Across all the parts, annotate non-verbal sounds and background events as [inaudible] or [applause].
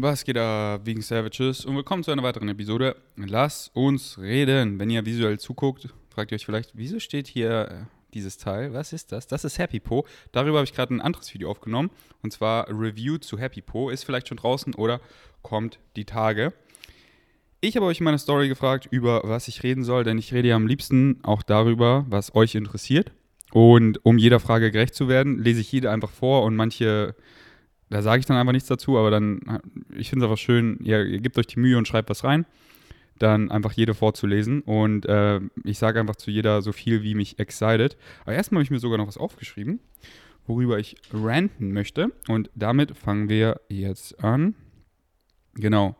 Was geht da wegen Savages und willkommen zu einer weiteren Episode. Lass uns reden. Wenn ihr visuell zuguckt, fragt ihr euch vielleicht, wieso steht hier äh, dieses Teil? Was ist das? Das ist Happy Po. Darüber habe ich gerade ein anderes Video aufgenommen und zwar Review zu Happy Po. Ist vielleicht schon draußen oder kommt die Tage. Ich habe euch in meiner Story gefragt, über was ich reden soll, denn ich rede ja am liebsten auch darüber, was euch interessiert. Und um jeder Frage gerecht zu werden, lese ich jede einfach vor und manche da sage ich dann einfach nichts dazu, aber dann, ich finde es einfach schön, ihr, ihr, gebt euch die Mühe und schreibt was rein, dann einfach jede vorzulesen und äh, ich sage einfach zu jeder so viel, wie mich excited. Aber erstmal habe ich mir sogar noch was aufgeschrieben, worüber ich ranten möchte und damit fangen wir jetzt an. Genau,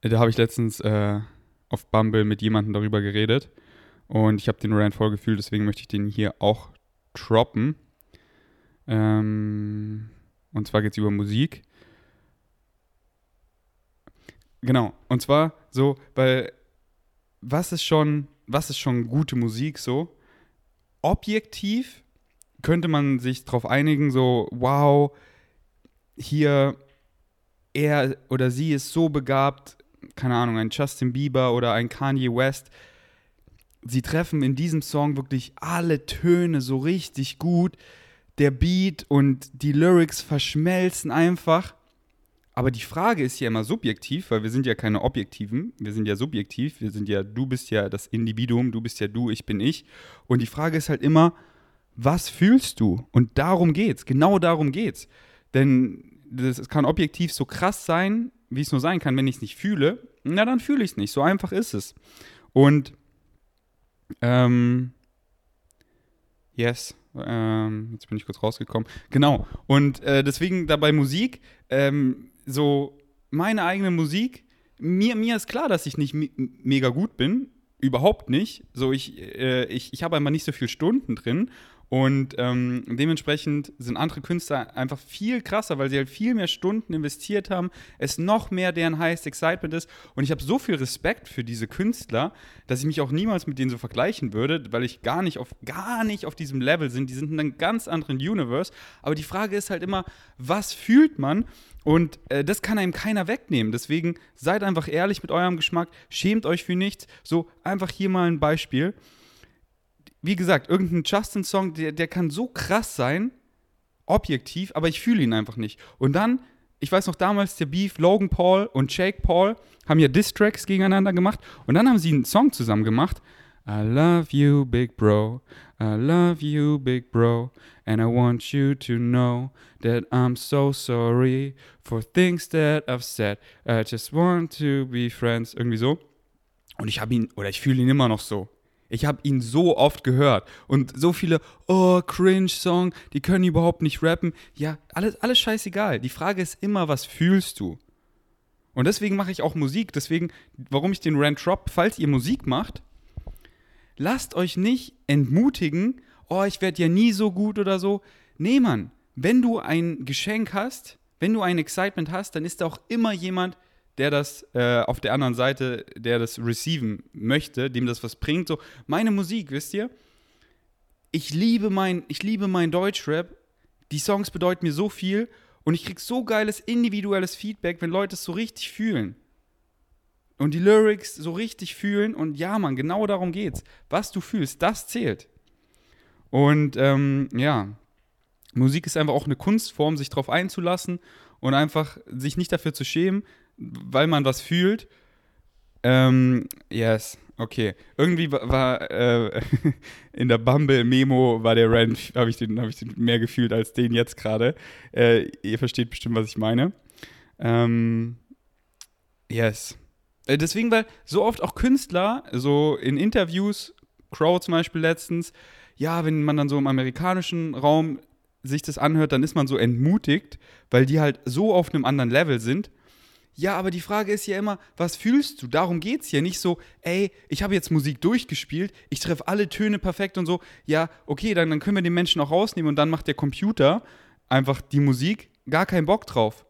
da habe ich letztens äh, auf Bumble mit jemandem darüber geredet und ich habe den Rant vollgefühlt, deswegen möchte ich den hier auch droppen. Ähm und zwar geht es über Musik. Genau. Und zwar so, weil was ist schon, was ist schon gute Musik so? Objektiv könnte man sich darauf einigen, so, wow, hier er oder sie ist so begabt, keine Ahnung, ein Justin Bieber oder ein Kanye West. Sie treffen in diesem Song wirklich alle Töne so richtig gut der Beat und die Lyrics verschmelzen einfach. Aber die Frage ist ja immer subjektiv, weil wir sind ja keine Objektiven, wir sind ja subjektiv, wir sind ja, du bist ja das Individuum, du bist ja du, ich bin ich. Und die Frage ist halt immer, was fühlst du? Und darum geht's, genau darum geht's. Denn es kann objektiv so krass sein, wie es nur sein kann, wenn ich es nicht fühle, na dann fühle ich es nicht. So einfach ist es. Und ähm, yes, ähm, jetzt bin ich kurz rausgekommen. Genau. Und äh, deswegen dabei Musik, ähm, so meine eigene Musik, mir, mir ist klar, dass ich nicht me mega gut bin. Überhaupt nicht. So, ich, äh, ich, ich habe einfach nicht so viele Stunden drin. Und ähm, dementsprechend sind andere Künstler einfach viel krasser, weil sie halt viel mehr Stunden investiert haben, es noch mehr deren Highest Excitement ist. Und ich habe so viel Respekt für diese Künstler, dass ich mich auch niemals mit denen so vergleichen würde, weil ich gar nicht auf, gar nicht auf diesem Level sind. Die sind in einem ganz anderen Universe. Aber die Frage ist halt immer, was fühlt man? Und äh, das kann einem keiner wegnehmen. Deswegen seid einfach ehrlich mit eurem Geschmack, schämt euch für nichts. So, einfach hier mal ein Beispiel wie gesagt, irgendein Justin-Song, der, der kann so krass sein, objektiv, aber ich fühle ihn einfach nicht. Und dann, ich weiß noch damals, der Beef, Logan Paul und Jake Paul haben ja Diss-Tracks gegeneinander gemacht und dann haben sie einen Song zusammen gemacht. I love you, big bro. I love you, big bro. And I want you to know that I'm so sorry for things that I've said. I just want to be friends. Irgendwie so. Und ich habe ihn, oder ich fühle ihn immer noch so. Ich habe ihn so oft gehört und so viele, oh, Cringe-Song, die können überhaupt nicht rappen. Ja, alles, alles scheißegal. Die Frage ist immer, was fühlst du? Und deswegen mache ich auch Musik. Deswegen, warum ich den Rant drop, falls ihr Musik macht, lasst euch nicht entmutigen, oh, ich werde ja nie so gut oder so. Nee, Mann, wenn du ein Geschenk hast, wenn du ein Excitement hast, dann ist da auch immer jemand, der das äh, auf der anderen Seite, der das receiven möchte, dem das was bringt. So, meine Musik, wisst ihr? Ich liebe mein, ich liebe mein Deutschrap. Die Songs bedeuten mir so viel und ich krieg so geiles individuelles Feedback, wenn Leute es so richtig fühlen. Und die Lyrics so richtig fühlen und ja, Mann, genau darum geht's. Was du fühlst, das zählt. Und ähm, ja, Musik ist einfach auch eine Kunstform, sich darauf einzulassen und einfach sich nicht dafür zu schämen, weil man was fühlt. Ähm, yes, okay. Irgendwie war, äh, [laughs] in der Bumble-Memo war der Rant, habe ich, den, hab ich den mehr gefühlt als den jetzt gerade. Äh, ihr versteht bestimmt, was ich meine. Ähm, yes. Äh, deswegen, weil so oft auch Künstler, so in Interviews, Crow zum Beispiel letztens, ja, wenn man dann so im amerikanischen Raum sich das anhört, dann ist man so entmutigt, weil die halt so auf einem anderen Level sind ja, aber die Frage ist ja immer, was fühlst du? Darum geht es ja nicht so, ey, ich habe jetzt Musik durchgespielt, ich treffe alle Töne perfekt und so. Ja, okay, dann, dann können wir den Menschen auch rausnehmen und dann macht der Computer einfach die Musik, gar keinen Bock drauf.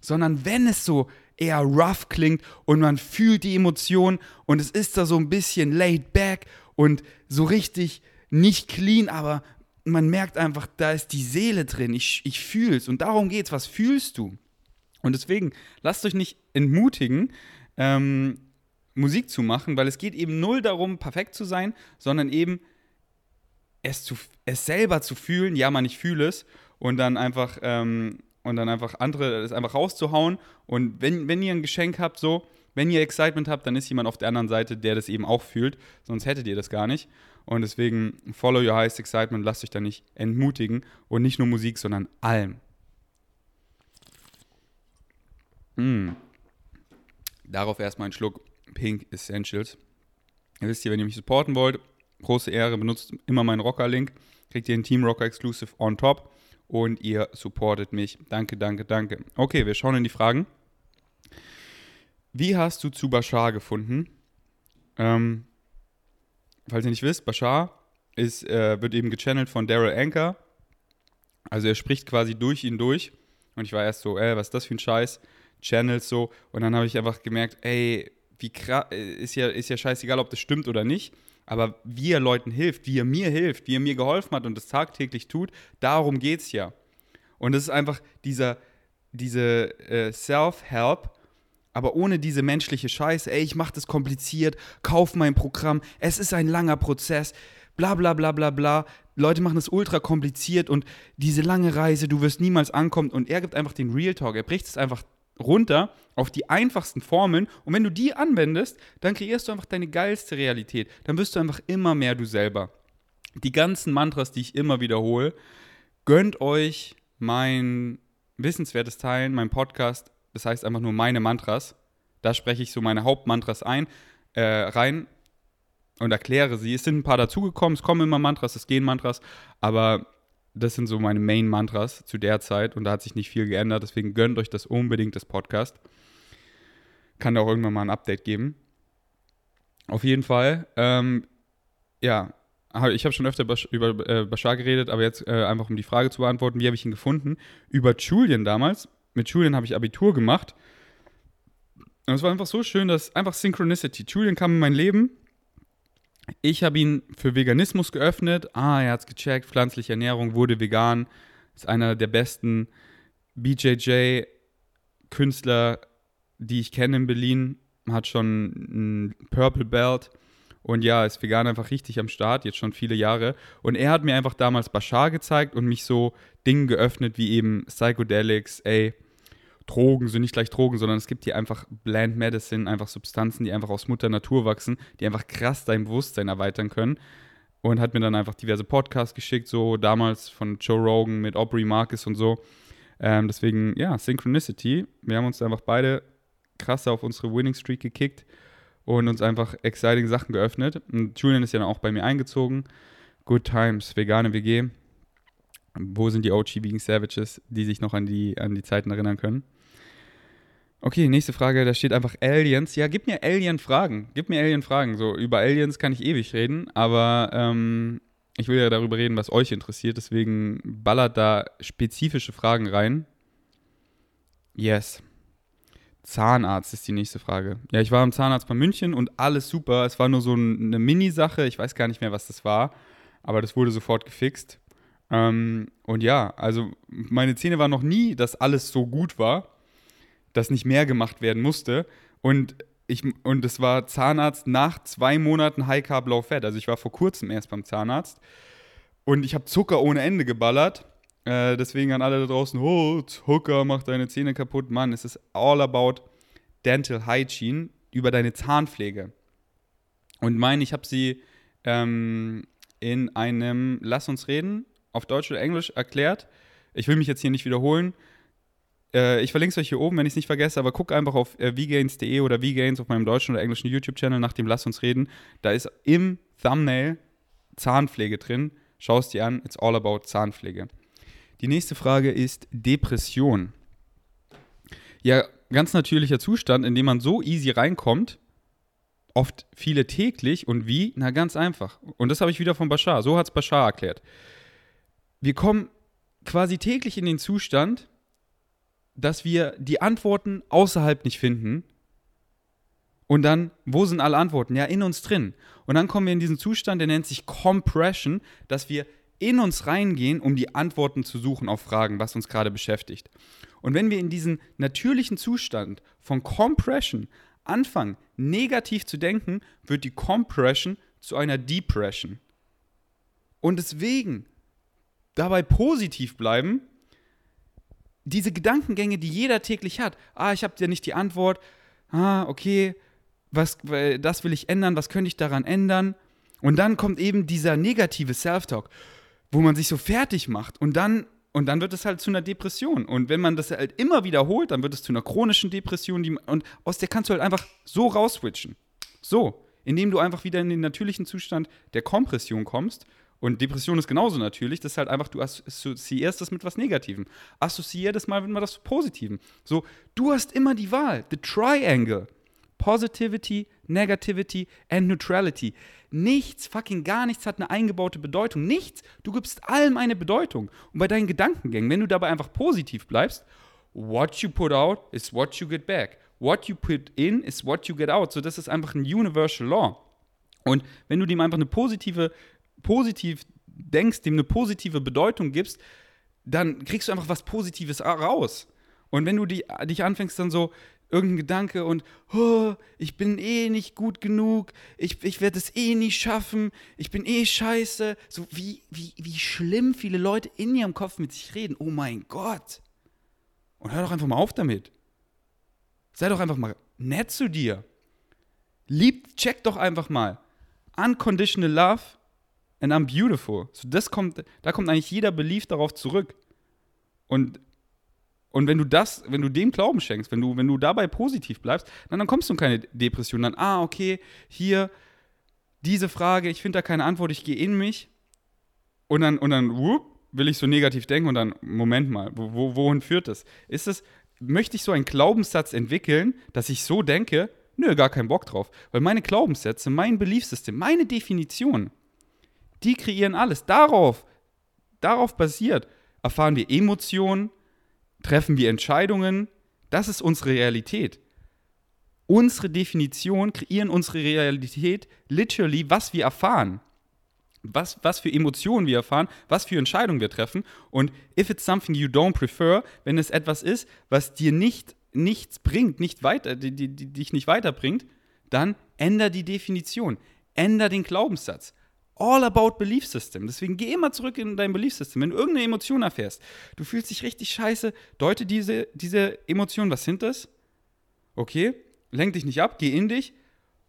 Sondern wenn es so eher rough klingt und man fühlt die Emotionen und es ist da so ein bisschen laid back und so richtig nicht clean, aber man merkt einfach, da ist die Seele drin, ich, ich fühle es und darum geht's, was fühlst du? Und deswegen, lasst euch nicht entmutigen, ähm, Musik zu machen, weil es geht eben null darum, perfekt zu sein, sondern eben es, zu, es selber zu fühlen, ja, man, ich fühle es und dann einfach ähm, und dann einfach andere, das einfach rauszuhauen. Und wenn, wenn ihr ein Geschenk habt, so, wenn ihr Excitement habt, dann ist jemand auf der anderen Seite, der das eben auch fühlt, sonst hättet ihr das gar nicht. Und deswegen follow your highest excitement, lasst euch da nicht entmutigen und nicht nur Musik, sondern allem. Mm. Darauf erstmal ein Schluck Pink Essentials. Ihr wisst ja, wenn ihr mich supporten wollt, große Ehre, benutzt immer meinen Rocker-Link, kriegt ihr einen Team Rocker Exclusive on top und ihr supportet mich. Danke, danke, danke. Okay, wir schauen in die Fragen. Wie hast du zu Bashar gefunden? Ähm, falls ihr nicht wisst, Bashar ist, äh, wird eben gechannelt von Daryl Anker. Also er spricht quasi durch ihn durch. Und ich war erst so, ey, was ist das für ein Scheiß? Channels so. Und dann habe ich einfach gemerkt, ey, wie krass, ist ja, ist ja scheißegal, ob das stimmt oder nicht. Aber wie er Leuten hilft, wie er mir hilft, wie er mir geholfen hat und das tagtäglich tut, darum geht es ja. Und es ist einfach dieser, diese äh, Self-Help, aber ohne diese menschliche Scheiße. Ey, ich mache das kompliziert, kauf mein Programm, es ist ein langer Prozess, bla bla bla bla bla. Leute machen es ultra kompliziert und diese lange Reise, du wirst niemals ankommen. Und er gibt einfach den Real Talk, er bricht es einfach runter auf die einfachsten Formeln und wenn du die anwendest, dann kreierst du einfach deine geilste Realität. Dann wirst du einfach immer mehr du selber. Die ganzen Mantras, die ich immer wiederhole, gönnt euch mein wissenswertes Teilen, mein Podcast, das heißt einfach nur meine Mantras. Da spreche ich so meine Hauptmantras ein, äh, rein und erkläre sie. Es sind ein paar dazugekommen, es kommen immer Mantras, es gehen Mantras, aber das sind so meine Main-Mantras zu der Zeit und da hat sich nicht viel geändert. Deswegen gönnt euch das unbedingt, das Podcast. Kann da auch irgendwann mal ein Update geben. Auf jeden Fall, ähm, ja, ich habe schon öfter über äh, Bashar geredet, aber jetzt äh, einfach um die Frage zu beantworten, wie habe ich ihn gefunden? Über Julian damals. Mit Julian habe ich Abitur gemacht. Und es war einfach so schön, dass einfach Synchronicity. Julian kam in mein Leben ich habe ihn für Veganismus geöffnet. Ah, er hat es gecheckt. Pflanzliche Ernährung, wurde vegan. Ist einer der besten BJJ-Künstler, die ich kenne in Berlin. Hat schon ein Purple Belt. Und ja, ist vegan einfach richtig am Start, jetzt schon viele Jahre. Und er hat mir einfach damals Bashar gezeigt und mich so Dinge geöffnet, wie eben Psychedelics, ey, Drogen sind nicht gleich Drogen, sondern es gibt hier einfach Bland Medicine, einfach Substanzen, die einfach aus Mutter Natur wachsen, die einfach krass dein Bewusstsein erweitern können. Und hat mir dann einfach diverse Podcasts geschickt, so damals von Joe Rogan mit Aubrey Marcus und so. Ähm, deswegen, ja, Synchronicity. Wir haben uns einfach beide krass auf unsere Winning Streak gekickt und uns einfach exciting Sachen geöffnet. Und Julian ist ja dann auch bei mir eingezogen. Good Times, vegane WG. Wo sind die OG Vegan Savages, die sich noch an die, an die Zeiten erinnern können? Okay, nächste Frage, da steht einfach Aliens. Ja, gib mir Alien-Fragen. Gib mir Alien-Fragen. So, über Aliens kann ich ewig reden, aber ähm, ich will ja darüber reden, was euch interessiert. Deswegen ballert da spezifische Fragen rein. Yes. Zahnarzt ist die nächste Frage. Ja, ich war am Zahnarzt bei München und alles super. Es war nur so eine Mini-Sache. Ich weiß gar nicht mehr, was das war, aber das wurde sofort gefixt. Ähm, und ja, also meine Zähne waren noch nie, dass alles so gut war dass nicht mehr gemacht werden musste. Und ich, und es war Zahnarzt nach zwei Monaten High Carb Low Fat. Also ich war vor kurzem erst beim Zahnarzt und ich habe Zucker ohne Ende geballert. Äh, deswegen an alle da draußen, oh, Zucker macht deine Zähne kaputt. Mann, es ist all about Dental Hygiene über deine Zahnpflege. Und mein, ich habe sie ähm, in einem Lass uns reden auf Deutsch oder Englisch erklärt. Ich will mich jetzt hier nicht wiederholen. Äh, ich verlinke es euch hier oben, wenn ich es nicht vergesse, aber guck einfach auf äh, vgains.de oder vgains auf meinem deutschen oder englischen YouTube-Channel nach dem Lass uns reden. Da ist im Thumbnail Zahnpflege drin. Schau es dir an, it's all about Zahnpflege. Die nächste Frage ist Depression. Ja, ganz natürlicher Zustand, in dem man so easy reinkommt, oft viele täglich und wie? Na, ganz einfach. Und das habe ich wieder von Bashar. So hat es Bashar erklärt. Wir kommen quasi täglich in den Zustand, dass wir die Antworten außerhalb nicht finden. Und dann, wo sind alle Antworten? Ja, in uns drin. Und dann kommen wir in diesen Zustand, der nennt sich Compression, dass wir in uns reingehen, um die Antworten zu suchen auf Fragen, was uns gerade beschäftigt. Und wenn wir in diesen natürlichen Zustand von Compression anfangen, negativ zu denken, wird die Compression zu einer Depression. Und deswegen dabei positiv bleiben, diese Gedankengänge, die jeder täglich hat. Ah, ich habe dir nicht die Antwort. Ah, okay, was, das will ich ändern, was könnte ich daran ändern? Und dann kommt eben dieser negative Self-Talk, wo man sich so fertig macht und dann und dann wird es halt zu einer Depression. Und wenn man das halt immer wiederholt, dann wird es zu einer chronischen Depression. Die, und aus der kannst du halt einfach so rausswitchen. So, indem du einfach wieder in den natürlichen Zustand der Kompression kommst. Und Depression ist genauso natürlich. Das ist halt einfach, du assoziierst das mit was Negativem. Assoziier das mal mit was Positivem. So, du hast immer die Wahl. The Triangle. Positivity, Negativity and Neutrality. Nichts, fucking gar nichts hat eine eingebaute Bedeutung. Nichts. Du gibst allem eine Bedeutung. Und bei deinen Gedankengängen, wenn du dabei einfach positiv bleibst, what you put out is what you get back. What you put in is what you get out. So, das ist einfach ein Universal Law. Und wenn du dem einfach eine positive, positiv denkst, dem eine positive Bedeutung gibst, dann kriegst du einfach was Positives raus. Und wenn du die, dich anfängst dann so, irgendein Gedanke und oh, ich bin eh nicht gut genug, ich, ich werde es eh nie schaffen, ich bin eh scheiße. So wie, wie, wie schlimm viele Leute in ihrem Kopf mit sich reden. Oh mein Gott. Und hör doch einfach mal auf damit. Sei doch einfach mal nett zu dir. Lieb, check doch einfach mal. Unconditional love and I'm beautiful. So das kommt, da kommt eigentlich jeder Belief darauf zurück. Und und wenn du das, wenn du dem Glauben schenkst, wenn du, wenn du dabei positiv bleibst, dann, dann kommst du in keine Depression. Dann, ah, okay, hier, diese Frage, ich finde da keine Antwort, ich gehe in mich. Und dann, und dann, whoop, will ich so negativ denken und dann, Moment mal, wo, wohin führt das? Ist es, möchte ich so einen Glaubenssatz entwickeln, dass ich so denke? Nö, gar keinen Bock drauf. Weil meine Glaubenssätze, mein Beliefssystem, meine Definition, die kreieren alles. Darauf, darauf basiert, erfahren wir Emotionen, treffen wir Entscheidungen. Das ist unsere Realität. Unsere Definition kreieren unsere Realität literally, was wir erfahren. Was, was für Emotionen wir erfahren, was für Entscheidungen wir treffen. Und if it's something you don't prefer, wenn es etwas ist, was dir nicht, nichts bringt, nicht weiter, die, die, die dich nicht weiterbringt, dann änder die Definition, änder den Glaubenssatz all about Belief System. Deswegen geh immer zurück in dein Belief System. Wenn du irgendeine Emotion erfährst, du fühlst dich richtig scheiße, deute diese, diese Emotion, was sind das? Okay, lenk dich nicht ab, geh in dich.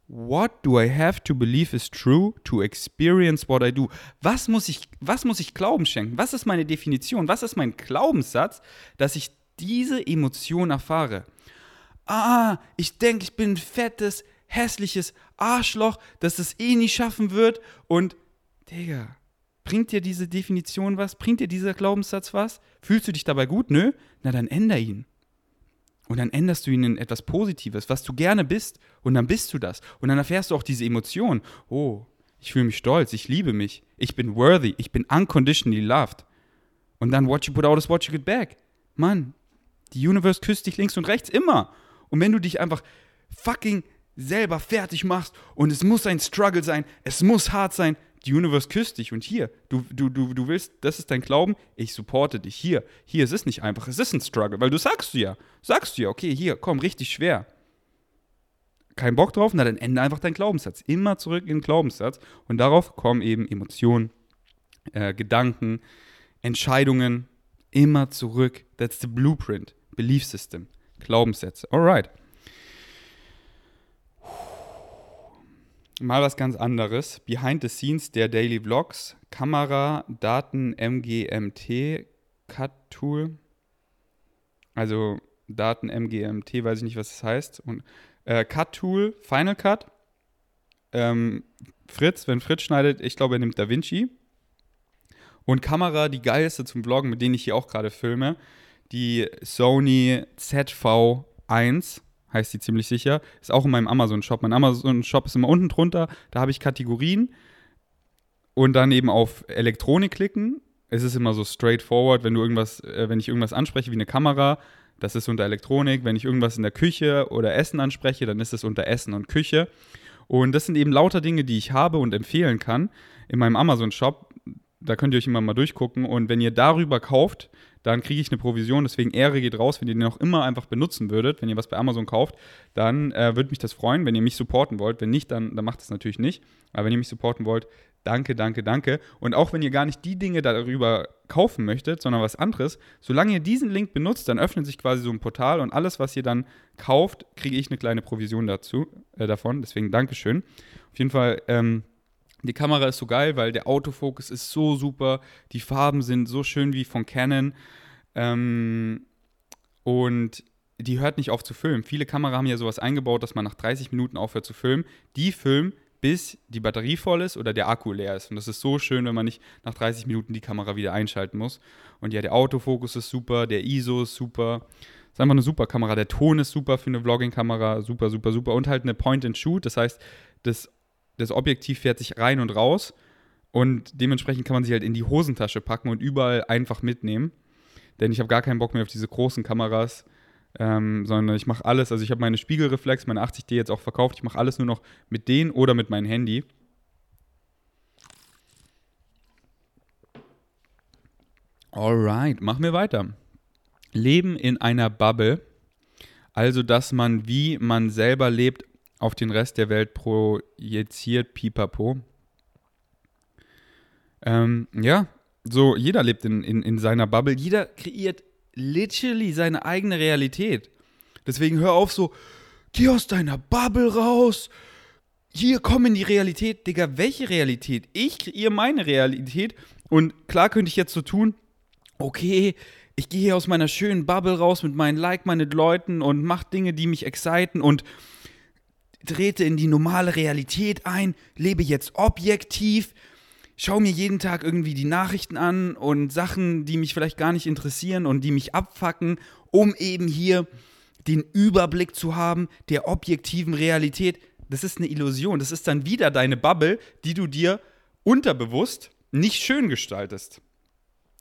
What do I have to believe is true to experience what I do? Was muss ich, was muss ich Glauben schenken? Was ist meine Definition? Was ist mein Glaubenssatz, dass ich diese Emotion erfahre? Ah, ich denke, ich bin ein fettes, hässliches Arschloch, das es eh nie schaffen wird. Und, Digga, bringt dir diese Definition was? Bringt dir dieser Glaubenssatz was? Fühlst du dich dabei gut? Nö? Na, dann änder ihn. Und dann änderst du ihn in etwas Positives, was du gerne bist. Und dann bist du das. Und dann erfährst du auch diese Emotion. Oh, ich fühle mich stolz, ich liebe mich, ich bin worthy, ich bin unconditionally loved. Und dann what you put out is what you get back. Mann, die Universe küsst dich links und rechts immer. Und wenn du dich einfach fucking selber fertig machst und es muss ein Struggle sein, es muss hart sein, die Universe küsst dich und hier, du, du, du, du willst, das ist dein Glauben, ich supporte dich hier. Hier, es ist nicht einfach, es ist ein Struggle, weil du sagst ja, sagst du ja, okay, hier, komm, richtig schwer. Kein Bock drauf, na dann ende einfach deinen Glaubenssatz. Immer zurück in den Glaubenssatz und darauf kommen eben Emotionen, äh, Gedanken, Entscheidungen, immer zurück. That's the blueprint, Belief System, Glaubenssätze. Alright. Mal was ganz anderes. Behind the Scenes der Daily Vlogs. Kamera, Daten, MGMT, Cut Tool. Also Daten, MGMT, weiß ich nicht, was das heißt. Und äh, Cut Tool, Final Cut. Ähm, Fritz, wenn Fritz schneidet, ich glaube, er nimmt Da Vinci. Und Kamera, die geilste zum Vloggen, mit denen ich hier auch gerade filme. Die Sony ZV1 heißt die ziemlich sicher. Ist auch in meinem Amazon-Shop. Mein Amazon-Shop ist immer unten drunter. Da habe ich Kategorien und dann eben auf Elektronik klicken. Es ist immer so straightforward, wenn du irgendwas, äh, wenn ich irgendwas anspreche wie eine Kamera, das ist unter Elektronik. Wenn ich irgendwas in der Küche oder Essen anspreche, dann ist es unter Essen und Küche. Und das sind eben lauter Dinge, die ich habe und empfehlen kann in meinem Amazon-Shop. Da könnt ihr euch immer mal durchgucken. Und wenn ihr darüber kauft, dann kriege ich eine Provision. Deswegen Ehre geht raus, wenn ihr den auch immer einfach benutzen würdet. Wenn ihr was bei Amazon kauft, dann äh, würde mich das freuen, wenn ihr mich supporten wollt. Wenn nicht, dann, dann macht es natürlich nicht. Aber wenn ihr mich supporten wollt, danke, danke, danke. Und auch wenn ihr gar nicht die Dinge darüber kaufen möchtet, sondern was anderes, solange ihr diesen Link benutzt, dann öffnet sich quasi so ein Portal und alles, was ihr dann kauft, kriege ich eine kleine Provision dazu, äh, davon. Deswegen Dankeschön. Auf jeden Fall, ähm, die Kamera ist so geil, weil der Autofokus ist so super, die Farben sind so schön wie von Canon ähm, und die hört nicht auf zu filmen. Viele Kamera haben ja sowas eingebaut, dass man nach 30 Minuten aufhört zu filmen. Die filmen, bis die Batterie voll ist oder der Akku leer ist. Und das ist so schön, wenn man nicht nach 30 Minuten die Kamera wieder einschalten muss. Und ja, der Autofokus ist super, der ISO ist super. Ist einfach eine super Kamera. Der Ton ist super für eine Vlogging-Kamera. Super, super, super. Und halt eine Point-and-Shoot. Das heißt, das das Objektiv fährt sich rein und raus und dementsprechend kann man sich halt in die Hosentasche packen und überall einfach mitnehmen. Denn ich habe gar keinen Bock mehr auf diese großen Kameras, ähm, sondern ich mache alles. Also ich habe meine Spiegelreflex, meine 80D jetzt auch verkauft. Ich mache alles nur noch mit denen oder mit meinem Handy. Alright, machen wir weiter. Leben in einer Bubble. Also, dass man, wie man selber lebt, auf den Rest der Welt projiziert, pipapo. Ähm, ja, so jeder lebt in, in, in seiner Bubble, jeder kreiert literally seine eigene Realität. Deswegen hör auf so, geh aus deiner Bubble raus, hier komm in die Realität. Digga, welche Realität? Ich kreiere meine Realität und klar könnte ich jetzt so tun, okay, ich gehe hier aus meiner schönen Bubble raus mit meinen like-minded Leuten und mach Dinge, die mich exciten und trete in die normale Realität ein, lebe jetzt objektiv, schaue mir jeden Tag irgendwie die Nachrichten an und Sachen, die mich vielleicht gar nicht interessieren und die mich abfacken, um eben hier den Überblick zu haben der objektiven Realität. Das ist eine Illusion. Das ist dann wieder deine Bubble, die du dir unterbewusst nicht schön gestaltest.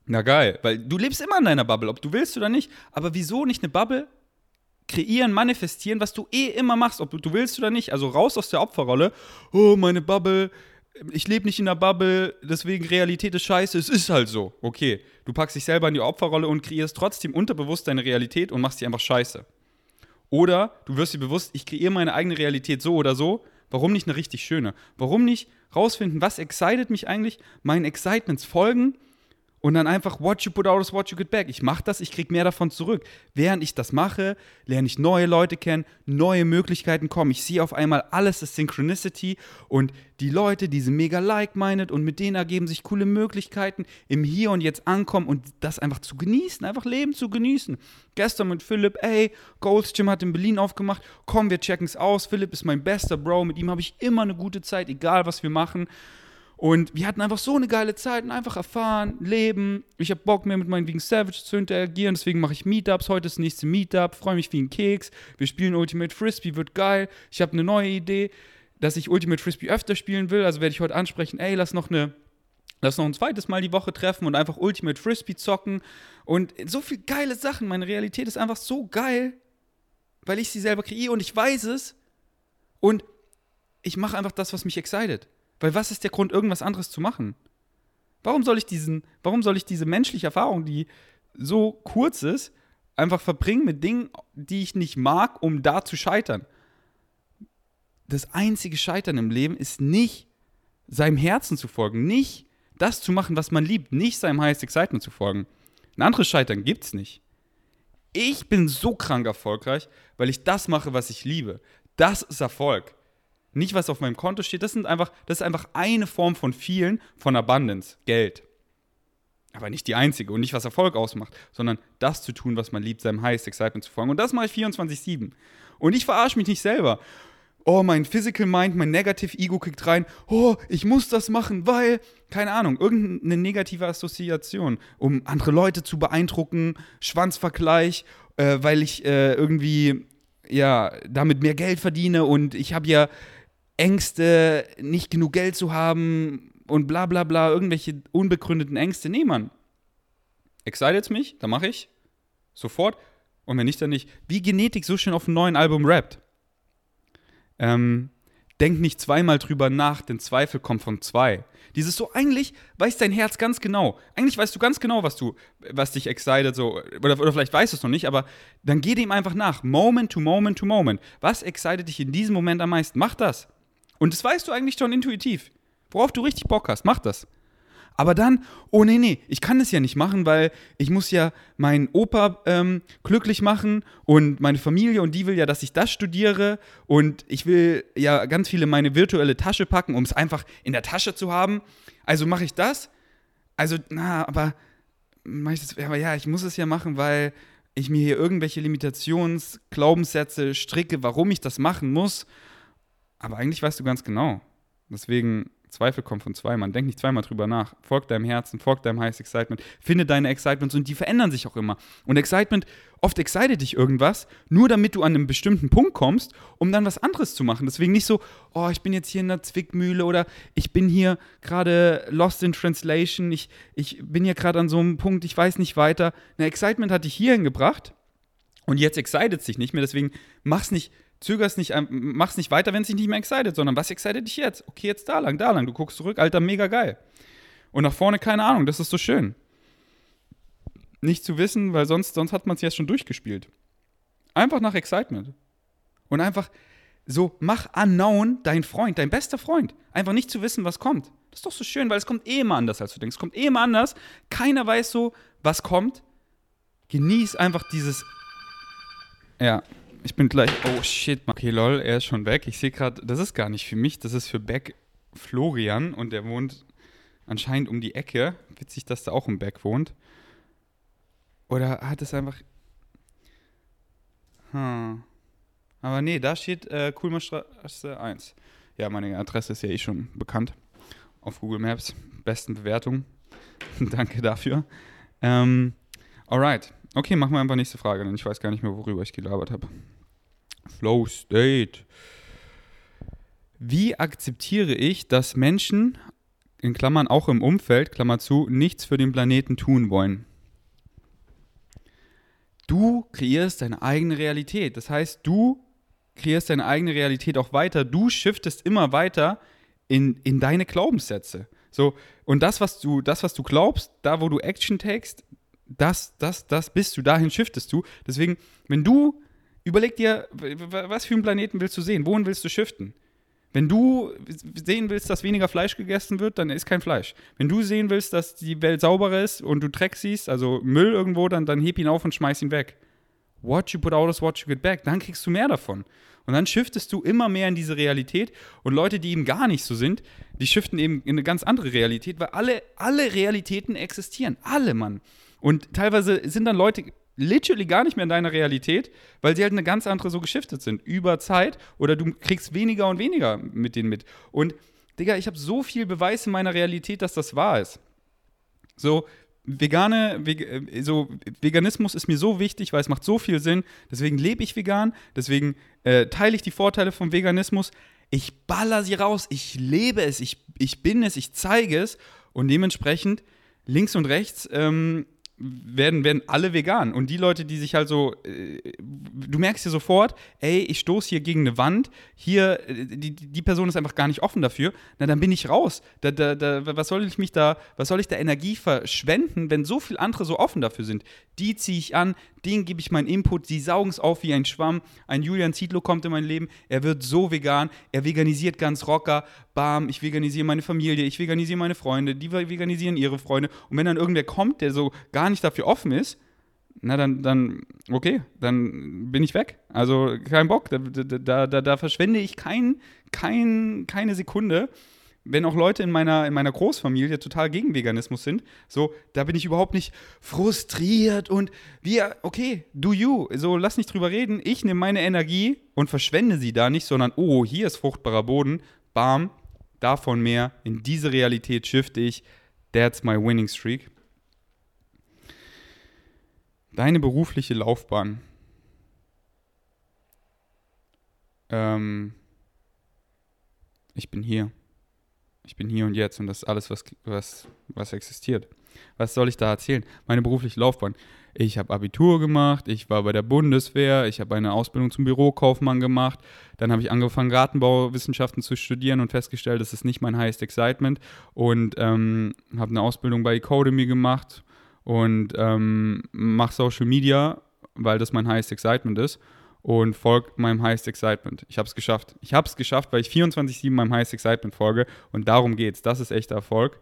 Na geil, weil du lebst immer in deiner Bubble, ob du willst oder nicht. Aber wieso nicht eine Bubble, kreieren, manifestieren, was du eh immer machst, ob du willst oder nicht. Also raus aus der Opferrolle. Oh, meine Bubble. Ich lebe nicht in der Bubble, deswegen Realität ist scheiße. Es ist halt so. Okay, du packst dich selber in die Opferrolle und kreierst trotzdem unterbewusst deine Realität und machst die einfach scheiße. Oder du wirst dir bewusst, ich kreiere meine eigene Realität so oder so. Warum nicht eine richtig schöne? Warum nicht rausfinden, was excited mich eigentlich, meinen Excitements folgen und dann einfach what you put out is what you get back. Ich mache das, ich kriege mehr davon zurück. Während ich das mache, lerne ich neue Leute kennen, neue Möglichkeiten kommen. Ich sehe auf einmal alles ist Synchronicity und die Leute, die sind mega like-minded und mit denen ergeben sich coole Möglichkeiten, im Hier und Jetzt ankommen und das einfach zu genießen, einfach Leben zu genießen. Gestern mit Philipp, ey, Gold's Gym hat in Berlin aufgemacht, komm, wir checken's aus. Philipp ist mein bester Bro, mit ihm habe ich immer eine gute Zeit, egal was wir machen. Und wir hatten einfach so eine geile Zeit und einfach erfahren, leben. Ich habe Bock mehr mit meinen Vegan Savage zu interagieren, deswegen mache ich Meetups. Heute ist das nächste Meetup, freue mich wie ein Keks. Wir spielen Ultimate Frisbee, wird geil. Ich habe eine neue Idee, dass ich Ultimate Frisbee öfter spielen will. Also werde ich heute ansprechen, ey, lass noch eine Lass noch ein zweites Mal die Woche treffen und einfach Ultimate Frisbee zocken. Und so viele geile Sachen. Meine Realität ist einfach so geil, weil ich sie selber kreiere und ich weiß es. Und ich mache einfach das, was mich excited. Weil was ist der Grund, irgendwas anderes zu machen? Warum soll ich diesen, warum soll ich diese menschliche Erfahrung, die so kurz ist, einfach verbringen mit Dingen, die ich nicht mag, um da zu scheitern? Das einzige Scheitern im Leben ist nicht seinem Herzen zu folgen, nicht das zu machen, was man liebt, nicht seinem Highest Excitement zu folgen. Ein anderes Scheitern gibt's nicht. Ich bin so krank erfolgreich, weil ich das mache, was ich liebe. Das ist Erfolg nicht was auf meinem Konto steht. Das, sind einfach, das ist einfach eine Form von vielen von Abundance, Geld. Aber nicht die einzige und nicht was Erfolg ausmacht, sondern das zu tun, was man liebt, seinem Highest Excitement zu folgen. Und das mache ich 24-7. Und ich verarsche mich nicht selber. Oh, mein Physical Mind, mein Negative Ego kickt rein. Oh, ich muss das machen, weil, keine Ahnung, irgendeine negative Assoziation, um andere Leute zu beeindrucken, Schwanzvergleich, äh, weil ich äh, irgendwie, ja, damit mehr Geld verdiene und ich habe ja Ängste, nicht genug Geld zu haben und bla bla bla, irgendwelche unbegründeten Ängste. Nee, Mann. Excited mich, dann mache ich. Sofort. Und wenn nicht, dann nicht. Wie Genetik so schön auf einem neuen Album rappt. Ähm, Denk nicht zweimal drüber nach, denn Zweifel kommt von zwei. Dieses so, eigentlich weiß dein Herz ganz genau. Eigentlich weißt du ganz genau, was du, was dich excited, so, oder, oder vielleicht weißt du es noch nicht, aber dann geh dem einfach nach. Moment to moment to moment. Was excited dich in diesem Moment am meisten? Mach das. Und das weißt du eigentlich schon intuitiv. Worauf du richtig Bock hast, mach das. Aber dann, oh nee, nee, ich kann das ja nicht machen, weil ich muss ja meinen Opa ähm, glücklich machen und meine Familie und die will ja, dass ich das studiere und ich will ja ganz viele in meine virtuelle Tasche packen, um es einfach in der Tasche zu haben. Also mache ich das. Also, na, aber, aber ja, ich muss es ja machen, weil ich mir hier irgendwelche Limitationsglaubenssätze stricke, warum ich das machen muss. Aber eigentlich weißt du ganz genau. Deswegen Zweifel kommen von zwei. Man denkt nicht zweimal drüber nach. Folg deinem Herzen, folg deinem Highest Excitement. Finde deine Excitements und die verändern sich auch immer. Und Excitement, oft excited dich irgendwas, nur damit du an einem bestimmten Punkt kommst, um dann was anderes zu machen. Deswegen nicht so, oh, ich bin jetzt hier in der Zwickmühle oder ich bin hier gerade lost in translation, ich, ich bin hier gerade an so einem Punkt, ich weiß nicht weiter. Eine Excitement hat dich hierhin gebracht und jetzt excited sich nicht mehr. Deswegen mach's nicht zögerst nicht, mach's nicht weiter, wenn es dich nicht mehr excited, sondern was excited dich jetzt? Okay, jetzt da lang, da lang. Du guckst zurück, Alter, mega geil. Und nach vorne, keine Ahnung, das ist so schön. Nicht zu wissen, weil sonst, sonst hat man es ja schon durchgespielt. Einfach nach Excitement. Und einfach so, mach unknown dein Freund, dein bester Freund. Einfach nicht zu wissen, was kommt. Das ist doch so schön, weil es kommt eh immer anders, als du denkst. Es kommt eh immer anders. Keiner weiß so, was kommt. Genieß einfach dieses. Ja, ich bin gleich. Oh shit, okay, lol, er ist schon weg. Ich sehe gerade, das ist gar nicht für mich, das ist für Beck Florian und der wohnt anscheinend um die Ecke. Witzig, dass der auch im Beck wohnt. Oder hat es einfach. Hm. Aber nee, da steht äh, Kuhlmannstraße 1. Ja, meine Adresse ist ja eh schon bekannt. Auf Google Maps. Besten Bewertung. [laughs] Danke dafür. Ähm, alright. Okay, machen wir einfach nächste Frage, denn ich weiß gar nicht mehr, worüber ich gelabert habe. Flow State. Wie akzeptiere ich, dass Menschen, in Klammern auch im Umfeld, Klammer zu, nichts für den Planeten tun wollen? Du kreierst deine eigene Realität. Das heißt, du kreierst deine eigene Realität auch weiter. Du shiftest immer weiter in, in deine Glaubenssätze. So, und das, was du, das, was du glaubst, da, wo du Action takest, das, das, das bist du, dahin shiftest du. Deswegen, wenn du Überleg dir, was für einen Planeten willst du sehen? Wohin willst du shiften? Wenn du sehen willst, dass weniger Fleisch gegessen wird, dann ist kein Fleisch. Wenn du sehen willst, dass die Welt sauberer ist und du Dreck siehst, also Müll irgendwo, dann, dann heb ihn auf und schmeiß ihn weg. What you put out is what you get back. Dann kriegst du mehr davon. Und dann shiftest du immer mehr in diese Realität. Und Leute, die eben gar nicht so sind, die shiften eben in eine ganz andere Realität, weil alle, alle Realitäten existieren. Alle, Mann. Und teilweise sind dann Leute literally gar nicht mehr in deiner Realität, weil sie halt eine ganz andere so geschiftet sind über Zeit oder du kriegst weniger und weniger mit denen mit. Und Digga, ich habe so viel Beweis in meiner Realität, dass das wahr ist. So, vegane, äh, so Veganismus ist mir so wichtig, weil es macht so viel Sinn. Deswegen lebe ich vegan, deswegen äh, teile ich die Vorteile vom Veganismus. Ich baller sie raus, ich lebe es, ich, ich bin es, ich zeige es und dementsprechend links und rechts ähm, werden, werden alle vegan. Und die Leute, die sich halt so, äh, du merkst dir sofort, ey, ich stoße hier gegen eine Wand, hier, äh, die, die Person ist einfach gar nicht offen dafür, na dann bin ich raus. Da, da, da, was soll ich mich da, was soll ich da Energie verschwenden, wenn so viele andere so offen dafür sind? Die ziehe ich an, denen gebe ich meinen Input, die saugen es auf wie ein Schwamm. Ein Julian Zietlow kommt in mein Leben, er wird so vegan, er veganisiert ganz rocker, bam, ich veganisiere meine Familie, ich veganisiere meine Freunde, die veganisieren ihre Freunde. Und wenn dann irgendwer kommt, der so gar nicht dafür offen ist, na dann, dann, okay, dann bin ich weg. Also kein Bock. Da, da, da, da verschwende ich kein, kein, keine Sekunde wenn auch Leute in meiner, in meiner Großfamilie total gegen Veganismus sind, so, da bin ich überhaupt nicht frustriert und wir, okay, do you, so, lass nicht drüber reden. Ich nehme meine Energie und verschwende sie da nicht, sondern, oh, hier ist fruchtbarer Boden, bam, davon mehr. In diese Realität shifte ich. That's my winning streak. Deine berufliche Laufbahn. Ähm, ich bin hier. Ich bin hier und jetzt und das ist alles, was, was, was existiert. Was soll ich da erzählen? Meine berufliche Laufbahn. Ich habe Abitur gemacht, ich war bei der Bundeswehr, ich habe eine Ausbildung zum Bürokaufmann gemacht, dann habe ich angefangen, Gartenbauwissenschaften zu studieren und festgestellt, das ist nicht mein highest excitement und ähm, habe eine Ausbildung bei Ecodemy gemacht und ähm, mache Social Media, weil das mein highest excitement ist und folge meinem highest excitement. Ich habe es geschafft. Ich habe es geschafft, weil ich 24/7 meinem highest excitement folge und darum geht's. Das ist echter Erfolg.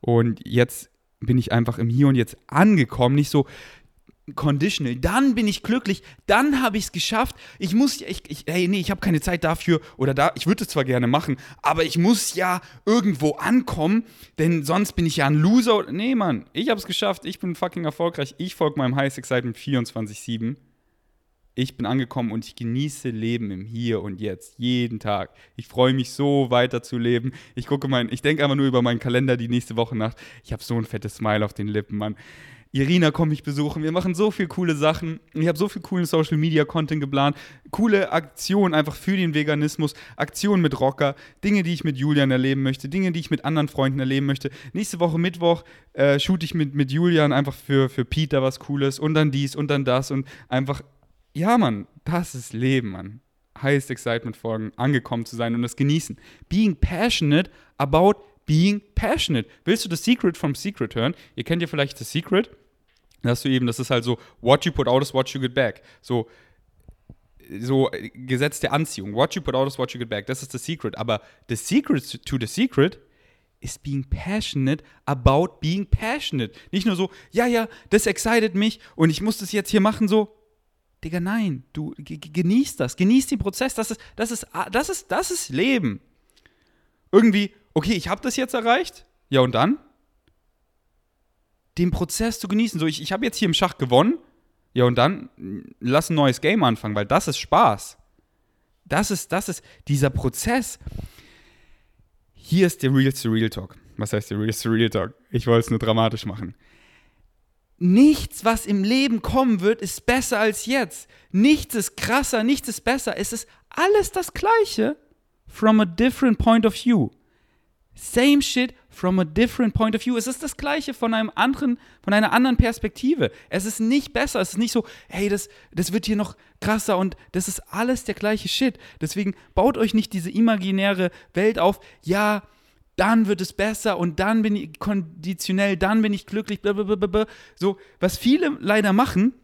Und jetzt bin ich einfach im Hier und Jetzt angekommen, nicht so, conditional. Dann bin ich glücklich, dann habe ich es geschafft. Ich muss, ich, ich, hey, nee, ich habe keine Zeit dafür oder da, ich würde es zwar gerne machen, aber ich muss ja irgendwo ankommen, denn sonst bin ich ja ein Loser. Nee, Mann, ich habe es geschafft, ich bin fucking erfolgreich, ich folge meinem Highest Excitement 24-7. Ich bin angekommen und ich genieße Leben im Hier und Jetzt, jeden Tag. Ich freue mich so weiter zu leben. Ich gucke mein, ich denke einfach nur über meinen Kalender die nächste Woche nach. Ich habe so ein fettes Smile auf den Lippen, Mann. Irina kommt mich besuchen. Wir machen so viel coole Sachen. Ich habe so viel coolen Social Media Content geplant. Coole Aktionen einfach für den Veganismus. Aktionen mit Rocker. Dinge, die ich mit Julian erleben möchte. Dinge, die ich mit anderen Freunden erleben möchte. Nächste Woche Mittwoch äh, shoot ich mit, mit Julian einfach für, für Peter was Cooles. Und dann dies und dann das. Und einfach, ja, Mann, das ist Leben, Mann. Highest Excitement Folgen, angekommen zu sein und das genießen. Being passionate about being passionate. Willst du das Secret vom Secret hören? Ihr kennt ja vielleicht das Secret. Da hast du eben, das ist halt so, what you put out is what you get back. So, so Gesetz der Anziehung. What you put out is what you get back. Das ist das Secret. Aber the secret to the secret is being passionate about being passionate. Nicht nur so, ja, ja, das excited mich und ich muss das jetzt hier machen, so. Digga, nein, du genieß das, genieß den Prozess, das ist, das ist, das ist, das ist Leben. Irgendwie, okay, ich habe das jetzt erreicht. Ja, und dann? Den Prozess zu genießen. So, ich, ich habe jetzt hier im Schach gewonnen. Ja, und dann lass ein neues Game anfangen, weil das ist Spaß. Das ist, das ist dieser Prozess. Hier ist der Real to Real Talk. Was heißt der Real to Real Talk? Ich wollte es nur dramatisch machen. Nichts, was im Leben kommen wird, ist besser als jetzt. Nichts ist krasser, nichts ist besser. Es ist alles das Gleiche from a different point of view. Same shit from a different point of view. Es ist das Gleiche von einem anderen, von einer anderen Perspektive. Es ist nicht besser. Es ist nicht so, hey, das, das wird hier noch krasser und das ist alles der gleiche Shit. Deswegen baut euch nicht diese imaginäre Welt auf. Ja, dann wird es besser und dann bin ich konditionell, dann bin ich glücklich. Blablabla. So, was viele leider machen,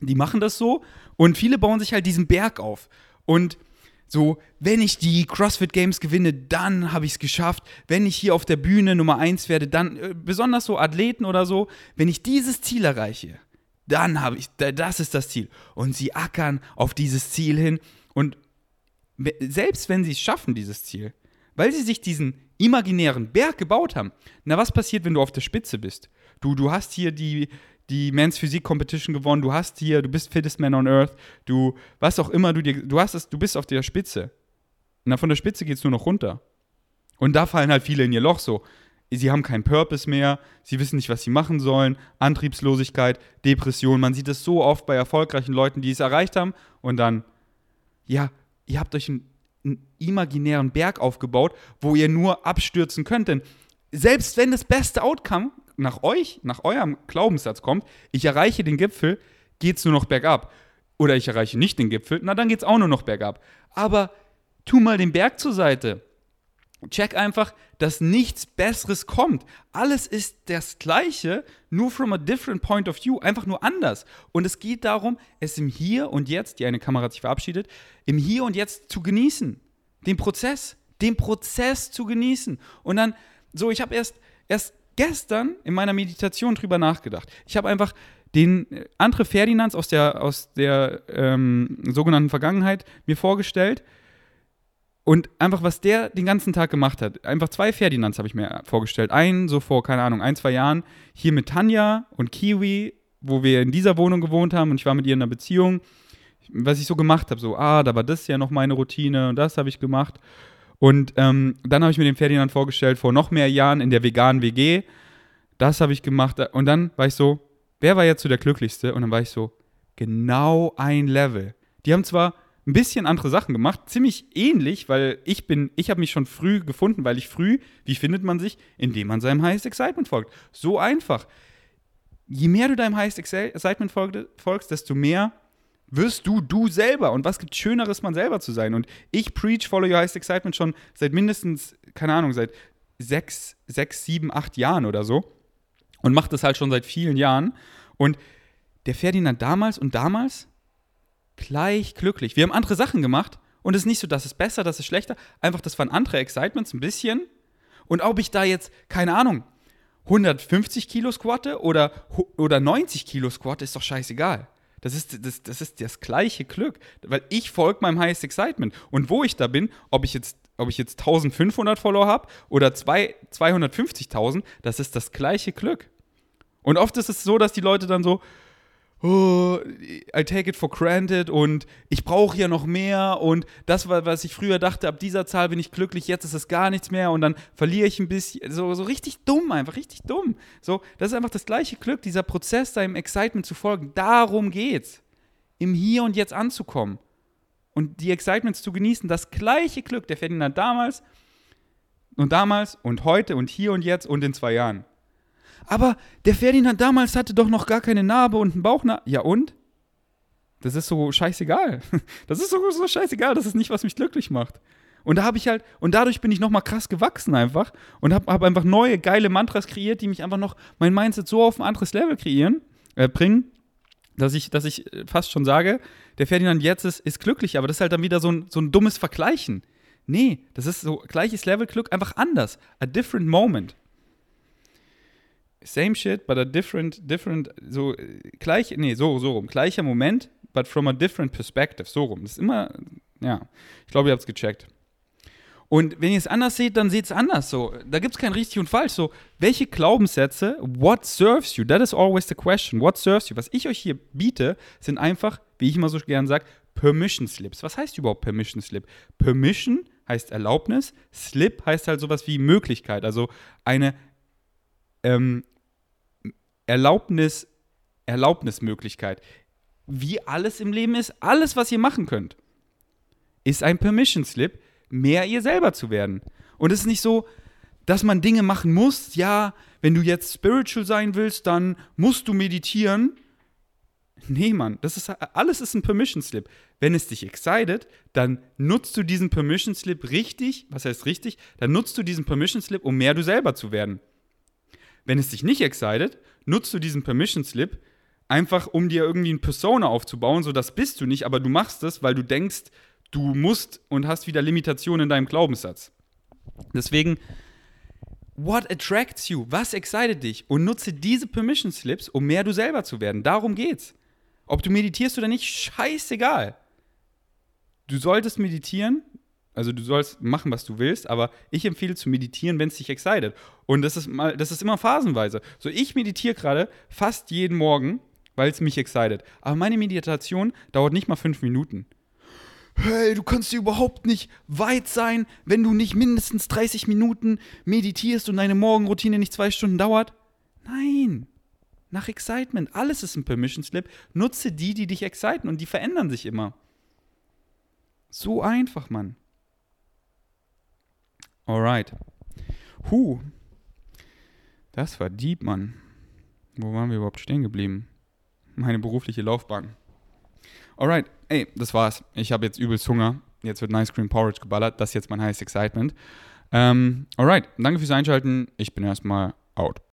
die machen das so und viele bauen sich halt diesen Berg auf. Und so, wenn ich die CrossFit Games gewinne, dann habe ich es geschafft. Wenn ich hier auf der Bühne Nummer 1 werde, dann, äh, besonders so Athleten oder so, wenn ich dieses Ziel erreiche, dann habe ich, das ist das Ziel. Und sie ackern auf dieses Ziel hin. Und selbst wenn sie es schaffen, dieses Ziel, weil sie sich diesen imaginären Berg gebaut haben, na, was passiert, wenn du auf der Spitze bist? Du, du hast hier die, die Men's Physik Competition gewonnen, du hast hier, du bist fittest man on earth, du, was auch immer du dir, du hast es, du bist auf der Spitze. Na, von der Spitze geht es nur noch runter. Und da fallen halt viele in ihr Loch so. Sie haben keinen Purpose mehr, sie wissen nicht, was sie machen sollen, Antriebslosigkeit, Depression. Man sieht es so oft bei erfolgreichen Leuten, die es erreicht haben und dann, ja, ihr habt euch einen, einen imaginären Berg aufgebaut, wo ihr nur abstürzen könnt. Denn selbst wenn das beste Outcome nach euch, nach eurem Glaubenssatz kommt, ich erreiche den Gipfel, geht es nur noch bergab. Oder ich erreiche nicht den Gipfel, na dann geht es auch nur noch bergab. Aber tu mal den Berg zur Seite. Check einfach, dass nichts Besseres kommt. Alles ist das Gleiche, nur from a different point of view, einfach nur anders. Und es geht darum, es im Hier und Jetzt, die eine Kamera hat sich verabschiedet, im Hier und Jetzt zu genießen. Den Prozess, den Prozess zu genießen. Und dann, so, ich habe erst, erst gestern in meiner Meditation drüber nachgedacht. Ich habe einfach den äh, Andre Ferdinands aus der, aus der ähm, sogenannten Vergangenheit mir vorgestellt und einfach, was der den ganzen Tag gemacht hat. Einfach zwei Ferdinands habe ich mir vorgestellt. Einen so vor, keine Ahnung, ein, zwei Jahren hier mit Tanja und Kiwi, wo wir in dieser Wohnung gewohnt haben und ich war mit ihr in einer Beziehung. Was ich so gemacht habe, so, ah, da war das ja noch meine Routine und das habe ich gemacht. Und ähm, dann habe ich mir den Ferdinand vorgestellt vor noch mehr Jahren in der veganen WG. Das habe ich gemacht. Und dann war ich so, wer war jetzt so der Glücklichste? Und dann war ich so, genau ein Level. Die haben zwar ein bisschen andere Sachen gemacht, ziemlich ähnlich, weil ich bin, ich habe mich schon früh gefunden, weil ich früh, wie findet man sich? Indem man seinem Highest Excitement folgt. So einfach. Je mehr du deinem Highest Excitement folgst, desto mehr wirst du du selber. Und was gibt Schöneres, man selber zu sein? Und ich preach Follow Your Highest Excitement schon seit mindestens, keine Ahnung, seit sechs, sechs, sieben, acht Jahren oder so. Und mache das halt schon seit vielen Jahren. Und der Ferdinand damals und damals gleich glücklich. Wir haben andere Sachen gemacht und es ist nicht so, das ist besser, das ist schlechter. Einfach, das waren andere Excitements ein bisschen. Und ob ich da jetzt, keine Ahnung, 150 Kilo squatte oder, oder 90 Kilo squatte, ist doch scheißegal. Das ist das, das ist das gleiche Glück, weil ich folge meinem Highest Excitement. Und wo ich da bin, ob ich jetzt, ob ich jetzt 1500 Follower habe oder 250.000, das ist das gleiche Glück. Und oft ist es so, dass die Leute dann so, oh, I take it for granted und ich brauche ja noch mehr und das, was ich früher dachte, ab dieser Zahl bin ich glücklich, jetzt ist es gar nichts mehr und dann verliere ich ein bisschen, so, so richtig dumm einfach, richtig dumm. So, das ist einfach das gleiche Glück, dieser Prozess, deinem Excitement zu folgen. Darum geht's. Im Hier und Jetzt anzukommen und die Excitements zu genießen, das gleiche Glück, der Ferdinand damals und damals und heute und hier und jetzt und in zwei Jahren. Aber der Ferdinand damals hatte doch noch gar keine Narbe und einen Bauchnarbe. Ja und? Das ist so scheißegal. [laughs] Das ist so, so scheißegal. Das ist nicht, was mich glücklich macht. Und da habe ich halt, und dadurch bin ich nochmal krass gewachsen einfach und habe hab einfach neue, geile Mantras kreiert, die mich einfach noch mein Mindset so auf ein anderes Level kreieren, äh, bringen, dass ich, dass ich äh, fast schon sage, der Ferdinand jetzt ist, ist glücklich, aber das ist halt dann wieder so ein, so ein dummes Vergleichen. Nee, das ist so gleiches Level Glück, einfach anders. A different moment same shit, but a different, different, so gleich, nee, so, so rum, gleicher Moment, but from a different perspective, so rum. Das ist immer, ja, ich glaube, ihr habt es gecheckt. Und wenn ihr es anders seht, dann seht es anders. So, da gibt es kein richtig und falsch. So, welche Glaubenssätze, what serves you? That is always the question. What serves you? Was ich euch hier biete, sind einfach, wie ich immer so gern sage, Permission Slips. Was heißt überhaupt Permission Slip? Permission heißt Erlaubnis, Slip heißt halt sowas wie Möglichkeit, also eine ähm, Erlaubnis, Erlaubnismöglichkeit. Wie alles im Leben ist, alles, was ihr machen könnt, ist ein Permission Slip, mehr ihr selber zu werden. Und es ist nicht so, dass man Dinge machen muss. Ja, wenn du jetzt spiritual sein willst, dann musst du meditieren. Nee, Mann, das ist alles ist ein Permission Slip. Wenn es dich excited, dann nutzt du diesen Permission Slip richtig. Was heißt richtig? Dann nutzt du diesen Permission Slip, um mehr du selber zu werden. Wenn es dich nicht excited, nutzt du diesen Permission Slip einfach, um dir irgendwie ein Persona aufzubauen, so das bist du nicht, aber du machst es, weil du denkst, du musst und hast wieder Limitationen in deinem Glaubenssatz. Deswegen, what attracts you? Was excited dich? Und nutze diese Permission Slips, um mehr du selber zu werden. Darum geht's. Ob du meditierst oder nicht, scheißegal. Du solltest meditieren, also du sollst machen, was du willst, aber ich empfehle zu meditieren, wenn es dich excited. Und das ist mal, das ist immer phasenweise. So, ich meditiere gerade fast jeden Morgen, weil es mich excited. Aber meine Meditation dauert nicht mal fünf Minuten. Hey, du kannst dir überhaupt nicht weit sein, wenn du nicht mindestens 30 Minuten meditierst und deine Morgenroutine nicht zwei Stunden dauert. Nein. Nach Excitement. Alles ist ein Permission Slip. Nutze die, die dich exciten und die verändern sich immer. So einfach, Mann. Alright. Huh. Das war deep, Mann. Wo waren wir überhaupt stehen geblieben? Meine berufliche Laufbahn. Alright, ey, das war's. Ich habe jetzt übelst Hunger. Jetzt wird Nice Cream Porridge geballert. Das ist jetzt mein highest excitement. Ähm, alright, danke fürs Einschalten. Ich bin erstmal out.